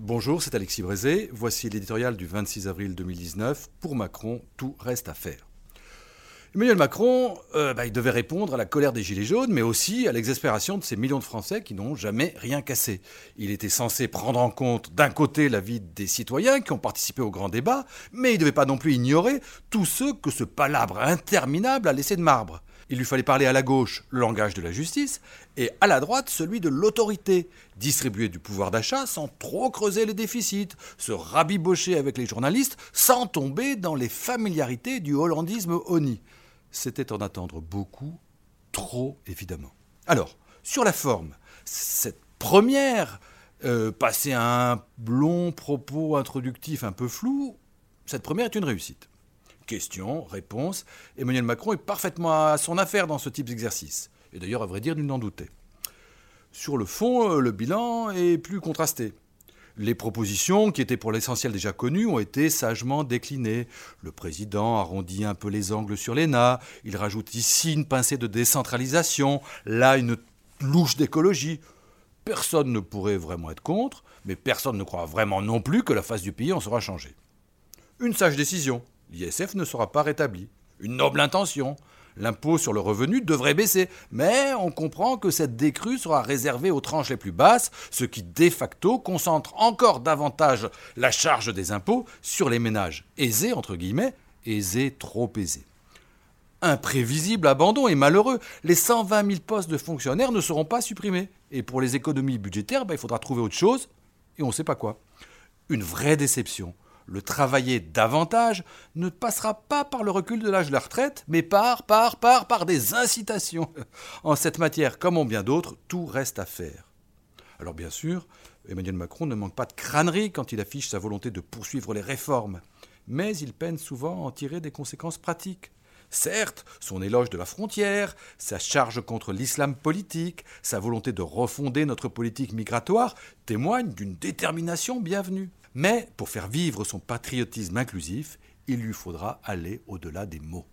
Bonjour, c'est Alexis Brézé. Voici l'éditorial du 26 avril 2019. Pour Macron, tout reste à faire. Emmanuel Macron, euh, bah, il devait répondre à la colère des Gilets jaunes, mais aussi à l'exaspération de ces millions de Français qui n'ont jamais rien cassé. Il était censé prendre en compte d'un côté l'avis des citoyens qui ont participé au grand débat, mais il ne devait pas non plus ignorer tous ceux que ce palabre interminable a laissé de marbre. Il lui fallait parler à la gauche le langage de la justice et à la droite celui de l'autorité, distribuer du pouvoir d'achat sans trop creuser les déficits, se rabibocher avec les journalistes sans tomber dans les familiarités du hollandisme honni. C'était en attendre beaucoup, trop évidemment. Alors, sur la forme, cette première, euh, passer un long propos introductif un peu flou, cette première est une réussite. Question, réponse. Emmanuel Macron est parfaitement à son affaire dans ce type d'exercice. Et d'ailleurs, à vrai dire, nul n'en doutait. Sur le fond, euh, le bilan est plus contrasté. Les propositions, qui étaient pour l'essentiel déjà connues, ont été sagement déclinées. Le président arrondit un peu les angles sur l'ENA, il rajoute ici une pincée de décentralisation, là une louche d'écologie. Personne ne pourrait vraiment être contre, mais personne ne croit vraiment non plus que la face du pays en sera changée. Une sage décision, l'ISF ne sera pas rétabli. Une noble intention. L'impôt sur le revenu devrait baisser, mais on comprend que cette décrue sera réservée aux tranches les plus basses, ce qui de facto concentre encore davantage la charge des impôts sur les ménages aisés, entre guillemets, aisés trop aisés. Imprévisible abandon et malheureux, les 120 000 postes de fonctionnaires ne seront pas supprimés. Et pour les économies budgétaires, ben, il faudra trouver autre chose, et on ne sait pas quoi. Une vraie déception le travailler davantage ne passera pas par le recul de l'âge de la retraite, mais par, par, par, par des incitations. En cette matière, comme en bien d'autres, tout reste à faire. Alors bien sûr, Emmanuel Macron ne manque pas de crânerie quand il affiche sa volonté de poursuivre les réformes, mais il peine souvent à en tirer des conséquences pratiques. Certes, son éloge de la frontière, sa charge contre l'islam politique, sa volonté de refonder notre politique migratoire témoignent d'une détermination bienvenue. Mais pour faire vivre son patriotisme inclusif, il lui faudra aller au-delà des mots.